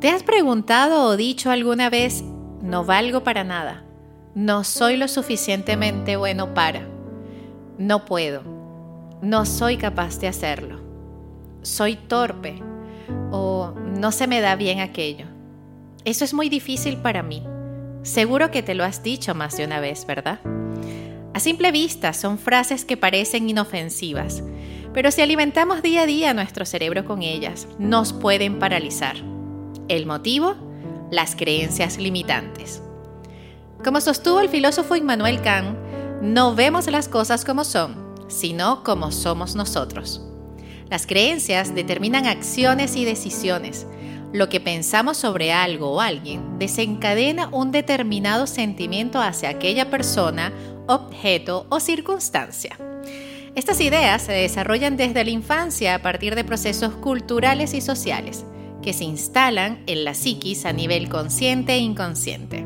¿Te has preguntado o dicho alguna vez, no valgo para nada? No soy lo suficientemente bueno para. No puedo. No soy capaz de hacerlo. Soy torpe. O no se me da bien aquello. Eso es muy difícil para mí. Seguro que te lo has dicho más de una vez, ¿verdad? A simple vista son frases que parecen inofensivas, pero si alimentamos día a día nuestro cerebro con ellas, nos pueden paralizar. El motivo, las creencias limitantes. Como sostuvo el filósofo Immanuel Kant, no vemos las cosas como son, sino como somos nosotros. Las creencias determinan acciones y decisiones. Lo que pensamos sobre algo o alguien desencadena un determinado sentimiento hacia aquella persona, objeto o circunstancia. Estas ideas se desarrollan desde la infancia a partir de procesos culturales y sociales que se instalan en la psiquis a nivel consciente e inconsciente.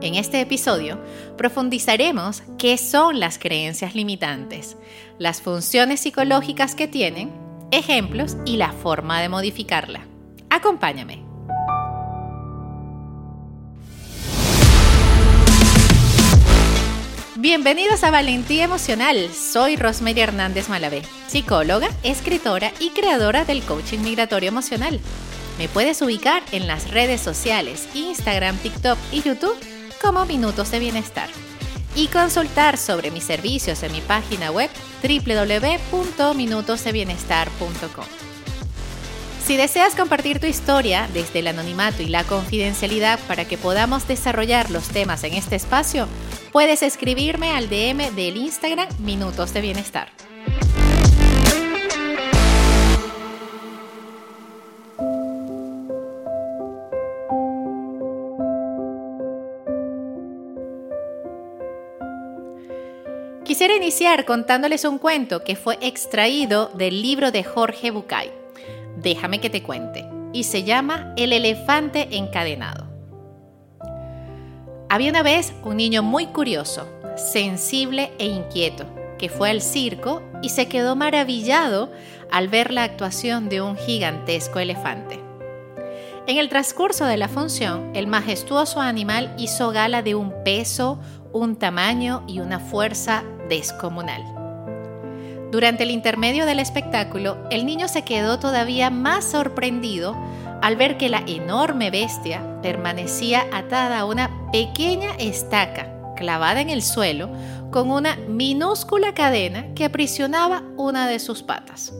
En este episodio profundizaremos qué son las creencias limitantes, las funciones psicológicas que tienen, ejemplos y la forma de modificarla. Acompáñame. Bienvenidos a Valentía Emocional. Soy Rosemary Hernández Malavé, psicóloga, escritora y creadora del coaching migratorio emocional. Me puedes ubicar en las redes sociales, Instagram, TikTok y YouTube como Minutos de Bienestar y consultar sobre mis servicios en mi página web www.minutosdebienestar.com. Si deseas compartir tu historia desde el anonimato y la confidencialidad para que podamos desarrollar los temas en este espacio, puedes escribirme al DM del Instagram Minutos de Bienestar. Quisiera iniciar contándoles un cuento que fue extraído del libro de Jorge Bucay. Déjame que te cuente. Y se llama El elefante encadenado. Había una vez un niño muy curioso, sensible e inquieto, que fue al circo y se quedó maravillado al ver la actuación de un gigantesco elefante. En el transcurso de la función, el majestuoso animal hizo gala de un peso, un tamaño y una fuerza descomunal. Durante el intermedio del espectáculo, el niño se quedó todavía más sorprendido al ver que la enorme bestia permanecía atada a una pequeña estaca clavada en el suelo con una minúscula cadena que aprisionaba una de sus patas.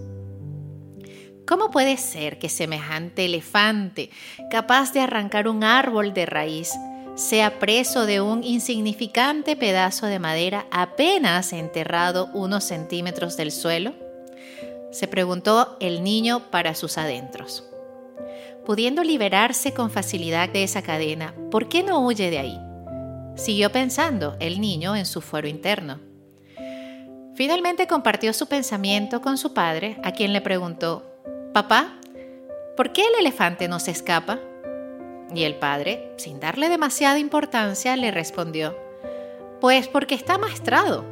¿Cómo puede ser que semejante elefante, capaz de arrancar un árbol de raíz, sea preso de un insignificante pedazo de madera apenas enterrado unos centímetros del suelo? Se preguntó el niño para sus adentros pudiendo liberarse con facilidad de esa cadena, ¿por qué no huye de ahí? Siguió pensando el niño en su fuero interno. Finalmente compartió su pensamiento con su padre, a quien le preguntó, Papá, ¿por qué el elefante no se escapa? Y el padre, sin darle demasiada importancia, le respondió, Pues porque está maestrado.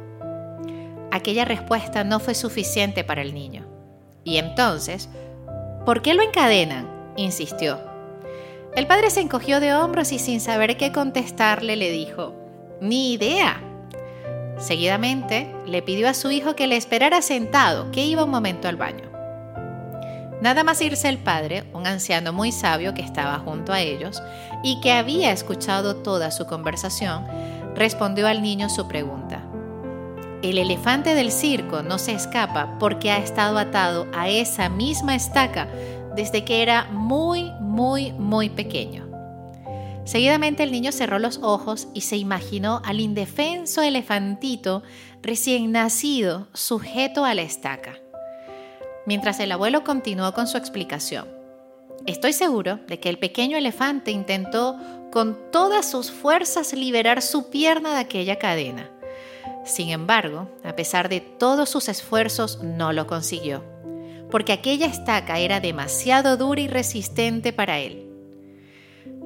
Aquella respuesta no fue suficiente para el niño. Y entonces, ¿por qué lo encadenan? insistió. El padre se encogió de hombros y sin saber qué contestarle le dijo, Ni idea. Seguidamente le pidió a su hijo que le esperara sentado, que iba un momento al baño. Nada más irse el padre, un anciano muy sabio que estaba junto a ellos y que había escuchado toda su conversación, respondió al niño su pregunta. El elefante del circo no se escapa porque ha estado atado a esa misma estaca desde que era muy, muy, muy pequeño. Seguidamente el niño cerró los ojos y se imaginó al indefenso elefantito recién nacido sujeto a la estaca. Mientras el abuelo continuó con su explicación. Estoy seguro de que el pequeño elefante intentó con todas sus fuerzas liberar su pierna de aquella cadena. Sin embargo, a pesar de todos sus esfuerzos, no lo consiguió porque aquella estaca era demasiado dura y resistente para él.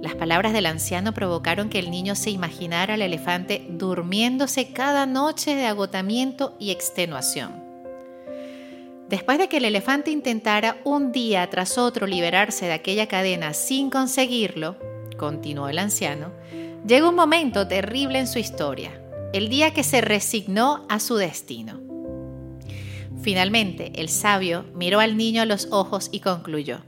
Las palabras del anciano provocaron que el niño se imaginara al elefante durmiéndose cada noche de agotamiento y extenuación. Después de que el elefante intentara un día tras otro liberarse de aquella cadena sin conseguirlo, continuó el anciano, llegó un momento terrible en su historia, el día que se resignó a su destino. Finalmente, el sabio miró al niño a los ojos y concluyó,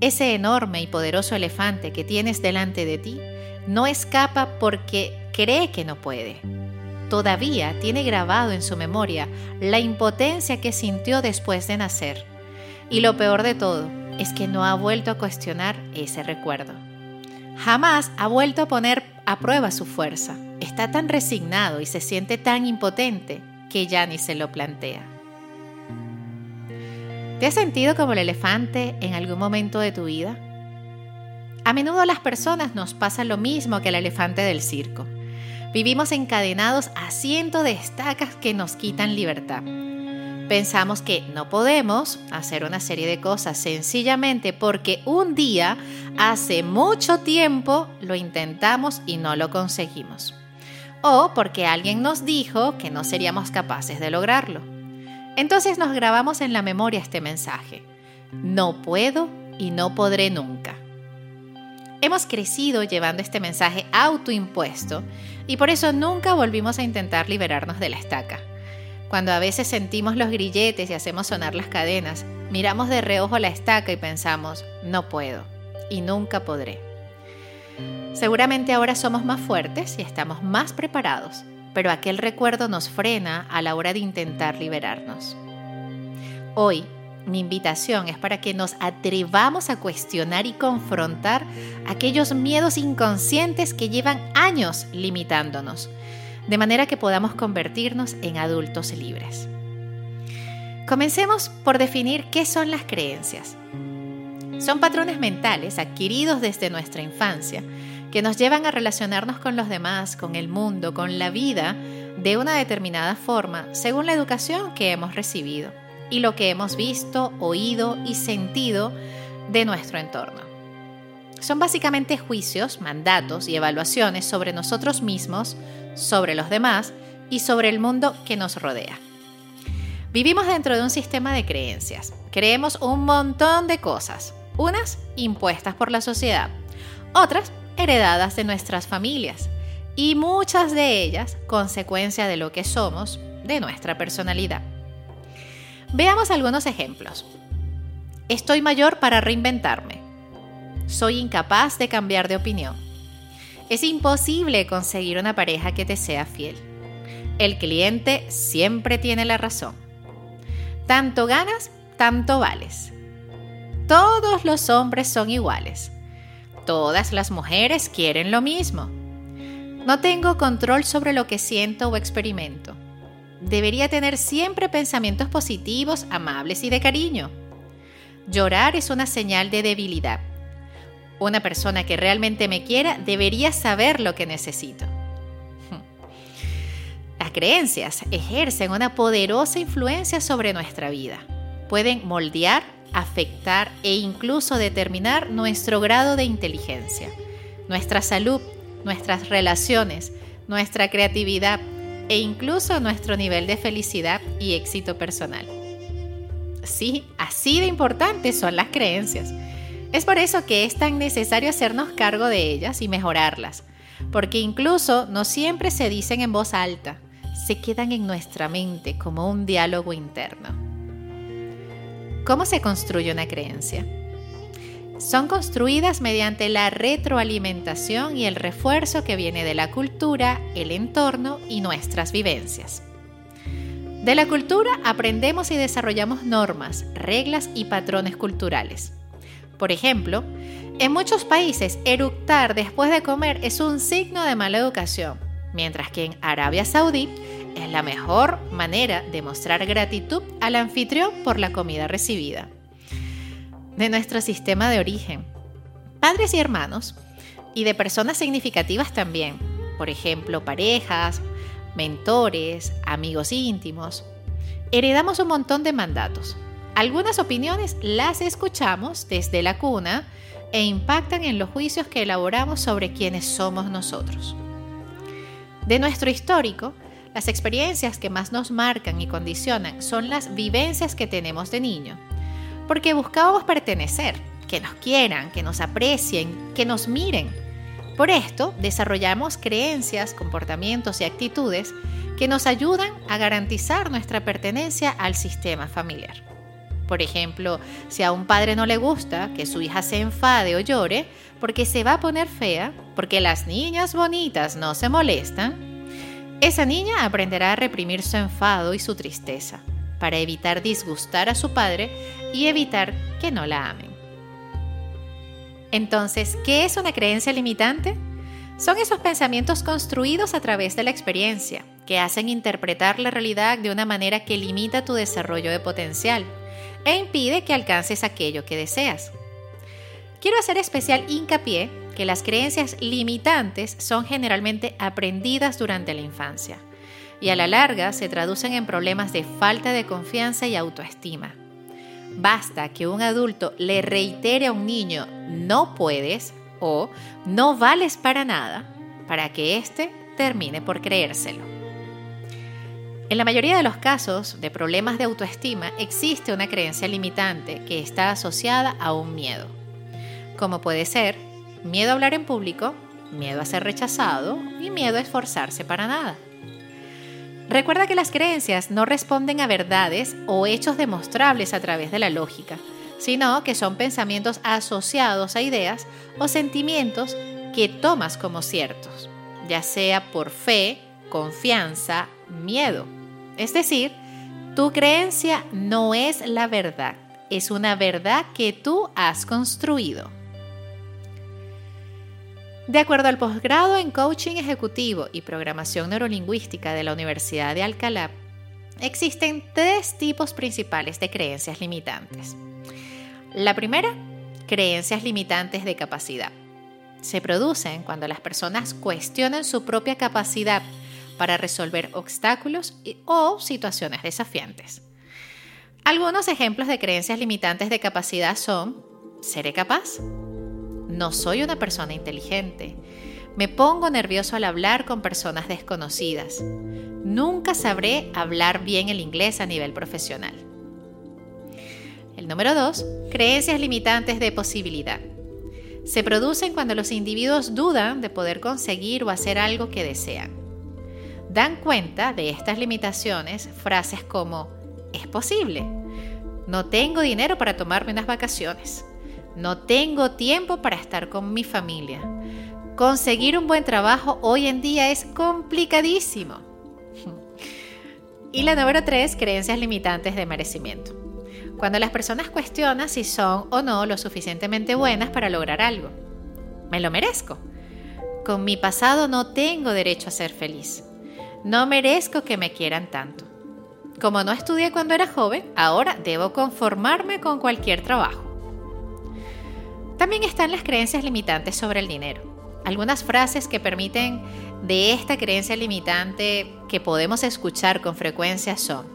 ese enorme y poderoso elefante que tienes delante de ti no escapa porque cree que no puede todavía tiene grabado en su memoria la impotencia que sintió después de nacer. Y lo peor de todo es que no ha vuelto a cuestionar ese recuerdo. Jamás ha vuelto a poner a prueba su fuerza. Está tan resignado y se siente tan impotente que ya ni se lo plantea. ¿Te has sentido como el elefante en algún momento de tu vida? A menudo a las personas nos pasa lo mismo que el elefante del circo. Vivimos encadenados a cientos de estacas que nos quitan libertad. Pensamos que no podemos hacer una serie de cosas sencillamente porque un día, hace mucho tiempo, lo intentamos y no lo conseguimos. O porque alguien nos dijo que no seríamos capaces de lograrlo. Entonces nos grabamos en la memoria este mensaje. No puedo y no podré nunca. Hemos crecido llevando este mensaje autoimpuesto y por eso nunca volvimos a intentar liberarnos de la estaca. Cuando a veces sentimos los grilletes y hacemos sonar las cadenas, miramos de reojo la estaca y pensamos, no puedo y nunca podré. Seguramente ahora somos más fuertes y estamos más preparados, pero aquel recuerdo nos frena a la hora de intentar liberarnos. Hoy mi invitación es para que nos atrevamos a cuestionar y confrontar aquellos miedos inconscientes que llevan años limitándonos, de manera que podamos convertirnos en adultos libres. Comencemos por definir qué son las creencias. Son patrones mentales adquiridos desde nuestra infancia que nos llevan a relacionarnos con los demás, con el mundo, con la vida, de una determinada forma, según la educación que hemos recibido y lo que hemos visto, oído y sentido de nuestro entorno. Son básicamente juicios, mandatos y evaluaciones sobre nosotros mismos, sobre los demás y sobre el mundo que nos rodea. Vivimos dentro de un sistema de creencias. Creemos un montón de cosas, unas impuestas por la sociedad, otras heredadas de nuestras familias y muchas de ellas consecuencia de lo que somos, de nuestra personalidad. Veamos algunos ejemplos. Estoy mayor para reinventarme. Soy incapaz de cambiar de opinión. Es imposible conseguir una pareja que te sea fiel. El cliente siempre tiene la razón. Tanto ganas, tanto vales. Todos los hombres son iguales. Todas las mujeres quieren lo mismo. No tengo control sobre lo que siento o experimento debería tener siempre pensamientos positivos, amables y de cariño. Llorar es una señal de debilidad. Una persona que realmente me quiera debería saber lo que necesito. Las creencias ejercen una poderosa influencia sobre nuestra vida. Pueden moldear, afectar e incluso determinar nuestro grado de inteligencia, nuestra salud, nuestras relaciones, nuestra creatividad, e incluso nuestro nivel de felicidad y éxito personal. Sí, así de importantes son las creencias. Es por eso que es tan necesario hacernos cargo de ellas y mejorarlas, porque incluso no siempre se dicen en voz alta, se quedan en nuestra mente como un diálogo interno. ¿Cómo se construye una creencia? Son construidas mediante la retroalimentación y el refuerzo que viene de la cultura, el entorno y nuestras vivencias. De la cultura aprendemos y desarrollamos normas, reglas y patrones culturales. Por ejemplo, en muchos países eructar después de comer es un signo de mala educación, mientras que en Arabia Saudí es la mejor manera de mostrar gratitud al anfitrión por la comida recibida de nuestro sistema de origen. Padres y hermanos, y de personas significativas también, por ejemplo, parejas, mentores, amigos íntimos. Heredamos un montón de mandatos. Algunas opiniones las escuchamos desde la cuna e impactan en los juicios que elaboramos sobre quienes somos nosotros. De nuestro histórico, las experiencias que más nos marcan y condicionan son las vivencias que tenemos de niño, porque buscábamos pertenecer, que nos quieran, que nos aprecien, que nos miren. Por esto, desarrollamos creencias, comportamientos y actitudes que nos ayudan a garantizar nuestra pertenencia al sistema familiar. Por ejemplo, si a un padre no le gusta que su hija se enfade o llore porque se va a poner fea, porque las niñas bonitas no se molestan, esa niña aprenderá a reprimir su enfado y su tristeza para evitar disgustar a su padre y evitar que no la amen. Entonces, ¿qué es una creencia limitante? Son esos pensamientos construidos a través de la experiencia, que hacen interpretar la realidad de una manera que limita tu desarrollo de potencial e impide que alcances aquello que deseas. Quiero hacer especial hincapié que las creencias limitantes son generalmente aprendidas durante la infancia y a la larga se traducen en problemas de falta de confianza y autoestima. Basta que un adulto le reitere a un niño no puedes o no vales para nada para que éste termine por creérselo. En la mayoría de los casos de problemas de autoestima existe una creencia limitante que está asociada a un miedo, como puede ser miedo a hablar en público, miedo a ser rechazado y miedo a esforzarse para nada. Recuerda que las creencias no responden a verdades o hechos demostrables a través de la lógica, sino que son pensamientos asociados a ideas o sentimientos que tomas como ciertos, ya sea por fe, confianza, miedo. Es decir, tu creencia no es la verdad, es una verdad que tú has construido. De acuerdo al posgrado en coaching ejecutivo y programación neurolingüística de la Universidad de Alcalá, existen tres tipos principales de creencias limitantes. La primera, creencias limitantes de capacidad. Se producen cuando las personas cuestionan su propia capacidad para resolver obstáculos o situaciones desafiantes. Algunos ejemplos de creencias limitantes de capacidad son, ¿seré capaz? No soy una persona inteligente. Me pongo nervioso al hablar con personas desconocidas. Nunca sabré hablar bien el inglés a nivel profesional. El número 2. Creencias limitantes de posibilidad. Se producen cuando los individuos dudan de poder conseguir o hacer algo que desean. Dan cuenta de estas limitaciones frases como, es posible, no tengo dinero para tomarme unas vacaciones, no tengo tiempo para estar con mi familia. Conseguir un buen trabajo hoy en día es complicadísimo. Y la número tres, creencias limitantes de merecimiento. Cuando las personas cuestionan si son o no lo suficientemente buenas para lograr algo. ¿Me lo merezco? Con mi pasado no tengo derecho a ser feliz. No merezco que me quieran tanto. Como no estudié cuando era joven, ahora debo conformarme con cualquier trabajo. También están las creencias limitantes sobre el dinero. Algunas frases que permiten de esta creencia limitante que podemos escuchar con frecuencia son,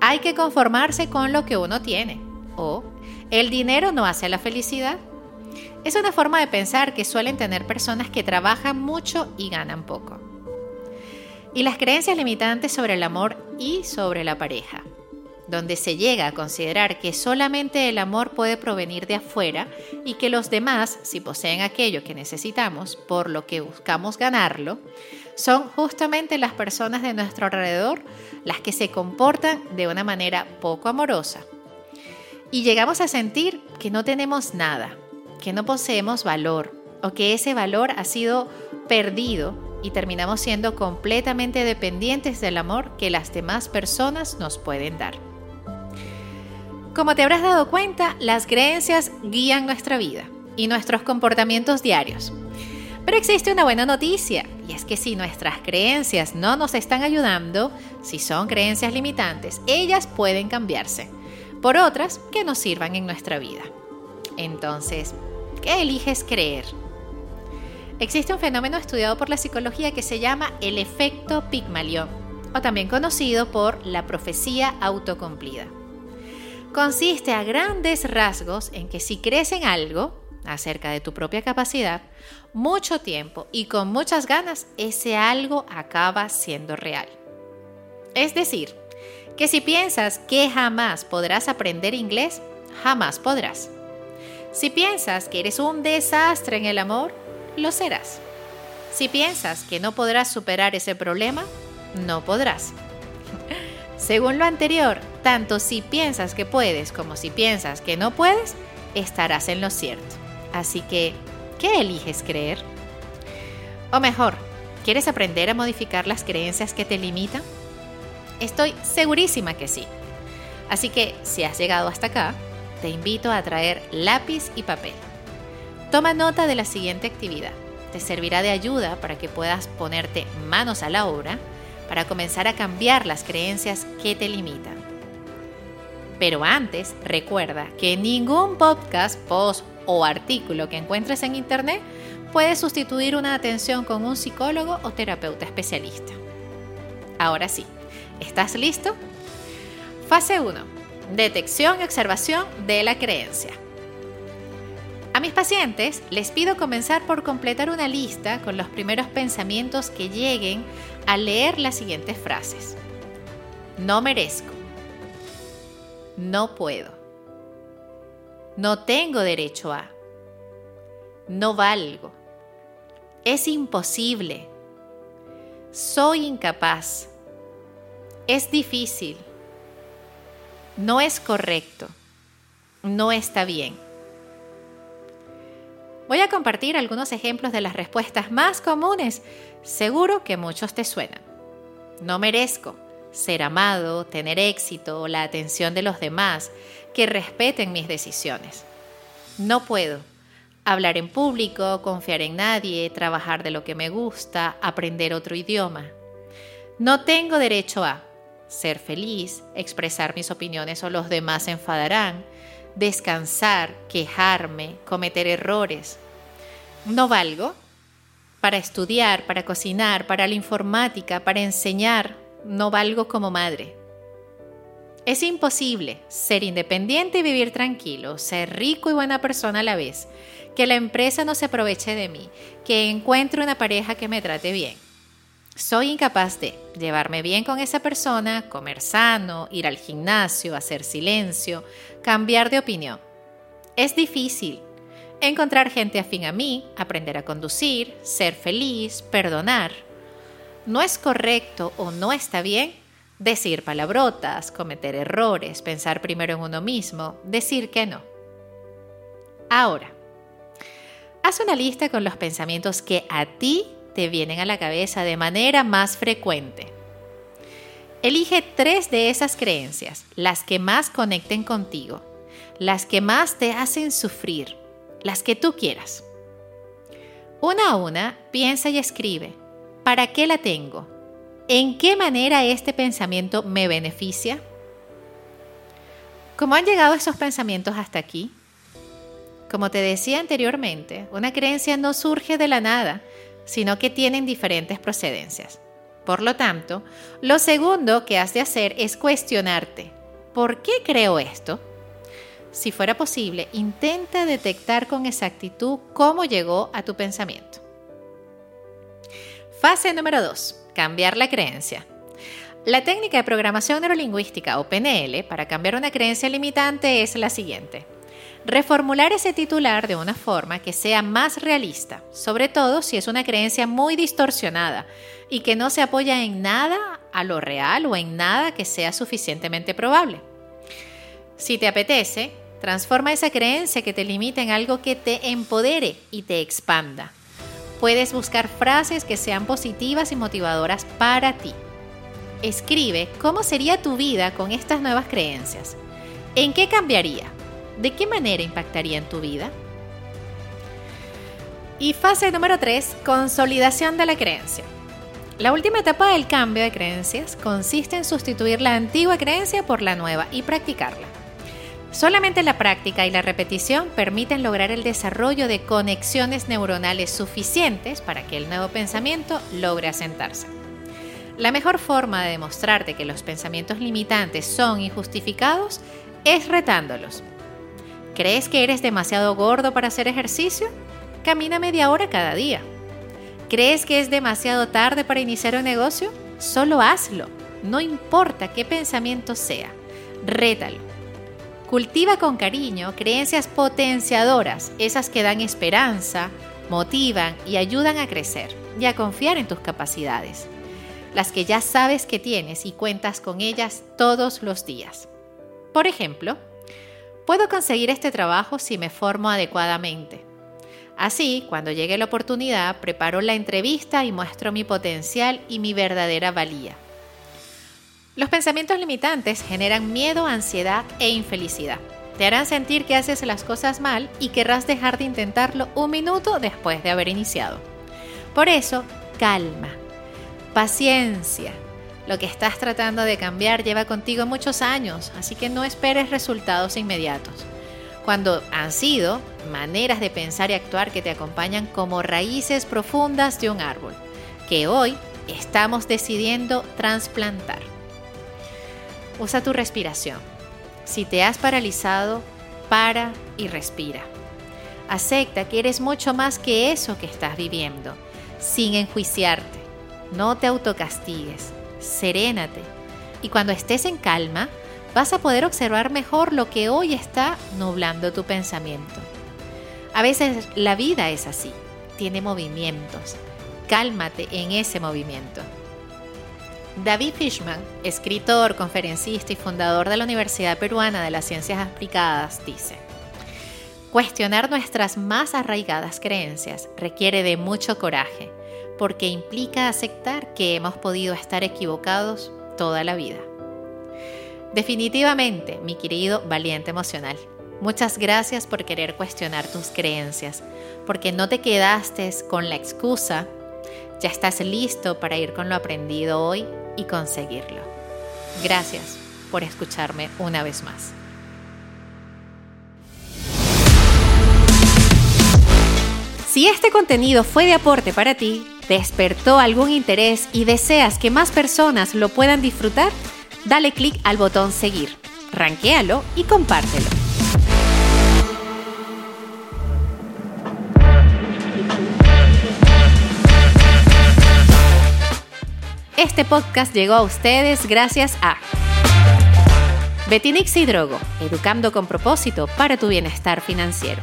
hay que conformarse con lo que uno tiene o el dinero no hace la felicidad. Es una forma de pensar que suelen tener personas que trabajan mucho y ganan poco. Y las creencias limitantes sobre el amor y sobre la pareja donde se llega a considerar que solamente el amor puede provenir de afuera y que los demás, si poseen aquello que necesitamos, por lo que buscamos ganarlo, son justamente las personas de nuestro alrededor las que se comportan de una manera poco amorosa. Y llegamos a sentir que no tenemos nada, que no poseemos valor o que ese valor ha sido perdido y terminamos siendo completamente dependientes del amor que las demás personas nos pueden dar. Como te habrás dado cuenta, las creencias guían nuestra vida y nuestros comportamientos diarios. Pero existe una buena noticia, y es que si nuestras creencias no nos están ayudando, si son creencias limitantes, ellas pueden cambiarse por otras que nos sirvan en nuestra vida. Entonces, ¿qué eliges creer? Existe un fenómeno estudiado por la psicología que se llama el efecto Pigmalión, o también conocido por la profecía autocumplida consiste a grandes rasgos en que si crees en algo acerca de tu propia capacidad, mucho tiempo y con muchas ganas, ese algo acaba siendo real. Es decir, que si piensas que jamás podrás aprender inglés, jamás podrás. Si piensas que eres un desastre en el amor, lo serás. Si piensas que no podrás superar ese problema, no podrás. Según lo anterior, tanto si piensas que puedes como si piensas que no puedes, estarás en lo cierto. Así que, ¿qué eliges creer? O mejor, ¿quieres aprender a modificar las creencias que te limitan? Estoy segurísima que sí. Así que, si has llegado hasta acá, te invito a traer lápiz y papel. Toma nota de la siguiente actividad. Te servirá de ayuda para que puedas ponerte manos a la obra para comenzar a cambiar las creencias que te limitan. Pero antes, recuerda que ningún podcast, post o artículo que encuentres en Internet puede sustituir una atención con un psicólogo o terapeuta especialista. Ahora sí, ¿estás listo? Fase 1. Detección y observación de la creencia. A mis pacientes les pido comenzar por completar una lista con los primeros pensamientos que lleguen al leer las siguientes frases. No merezco. No puedo. No tengo derecho a. No valgo. Es imposible. Soy incapaz. Es difícil. No es correcto. No está bien. Voy a compartir algunos ejemplos de las respuestas más comunes. Seguro que muchos te suenan. No merezco ser amado, tener éxito, la atención de los demás, que respeten mis decisiones. No puedo hablar en público, confiar en nadie, trabajar de lo que me gusta, aprender otro idioma. No tengo derecho a ser feliz, expresar mis opiniones o los demás se enfadarán, descansar, quejarme, cometer errores. No valgo para estudiar, para cocinar, para la informática, para enseñar. No valgo como madre. Es imposible ser independiente y vivir tranquilo, ser rico y buena persona a la vez, que la empresa no se aproveche de mí, que encuentre una pareja que me trate bien. Soy incapaz de llevarme bien con esa persona, comer sano, ir al gimnasio, hacer silencio, cambiar de opinión. Es difícil encontrar gente afín a mí, aprender a conducir, ser feliz, perdonar. No es correcto o no está bien decir palabrotas, cometer errores, pensar primero en uno mismo, decir que no. Ahora, haz una lista con los pensamientos que a ti te vienen a la cabeza de manera más frecuente. Elige tres de esas creencias, las que más conecten contigo, las que más te hacen sufrir, las que tú quieras. Una a una, piensa y escribe. ¿Para qué la tengo? ¿En qué manera este pensamiento me beneficia? ¿Cómo han llegado esos pensamientos hasta aquí? Como te decía anteriormente, una creencia no surge de la nada, sino que tienen diferentes procedencias. Por lo tanto, lo segundo que has de hacer es cuestionarte, ¿por qué creo esto? Si fuera posible, intenta detectar con exactitud cómo llegó a tu pensamiento. Fase número 2. Cambiar la creencia. La técnica de programación neurolingüística o PNL para cambiar una creencia limitante es la siguiente. Reformular ese titular de una forma que sea más realista, sobre todo si es una creencia muy distorsionada y que no se apoya en nada a lo real o en nada que sea suficientemente probable. Si te apetece, transforma esa creencia que te limita en algo que te empodere y te expanda. Puedes buscar frases que sean positivas y motivadoras para ti. Escribe cómo sería tu vida con estas nuevas creencias. ¿En qué cambiaría? ¿De qué manera impactaría en tu vida? Y fase número 3, consolidación de la creencia. La última etapa del cambio de creencias consiste en sustituir la antigua creencia por la nueva y practicarla. Solamente la práctica y la repetición permiten lograr el desarrollo de conexiones neuronales suficientes para que el nuevo pensamiento logre asentarse. La mejor forma de demostrarte que los pensamientos limitantes son injustificados es retándolos, ¿Crees que eres demasiado gordo para hacer ejercicio? Camina media hora cada día. ¿Crees que es demasiado tarde para iniciar un negocio? Solo hazlo. no importa qué pensamiento sea, rétalo. Cultiva con cariño creencias potenciadoras, esas que dan esperanza, motivan y ayudan a crecer y a confiar en tus capacidades, las que ya sabes que tienes y cuentas con ellas todos los días. Por ejemplo, puedo conseguir este trabajo si me formo adecuadamente. Así, cuando llegue la oportunidad, preparo la entrevista y muestro mi potencial y mi verdadera valía. Los pensamientos limitantes generan miedo, ansiedad e infelicidad. Te harán sentir que haces las cosas mal y querrás dejar de intentarlo un minuto después de haber iniciado. Por eso, calma, paciencia. Lo que estás tratando de cambiar lleva contigo muchos años, así que no esperes resultados inmediatos. Cuando han sido maneras de pensar y actuar que te acompañan como raíces profundas de un árbol, que hoy estamos decidiendo trasplantar. Usa tu respiración. Si te has paralizado, para y respira. Acepta que eres mucho más que eso que estás viviendo, sin enjuiciarte. No te autocastigues, serénate. Y cuando estés en calma, vas a poder observar mejor lo que hoy está nublando tu pensamiento. A veces la vida es así, tiene movimientos. Cálmate en ese movimiento. David Fishman, escritor, conferencista y fundador de la Universidad Peruana de las Ciencias Aplicadas, dice, Cuestionar nuestras más arraigadas creencias requiere de mucho coraje, porque implica aceptar que hemos podido estar equivocados toda la vida. Definitivamente, mi querido valiente emocional, muchas gracias por querer cuestionar tus creencias, porque no te quedaste con la excusa, ya estás listo para ir con lo aprendido hoy y conseguirlo. Gracias por escucharme una vez más. Si este contenido fue de aporte para ti, despertó algún interés y deseas que más personas lo puedan disfrutar, dale clic al botón seguir, ranquéalo y compártelo. Este podcast llegó a ustedes gracias a Betinix y Drogo, educando con propósito para tu bienestar financiero.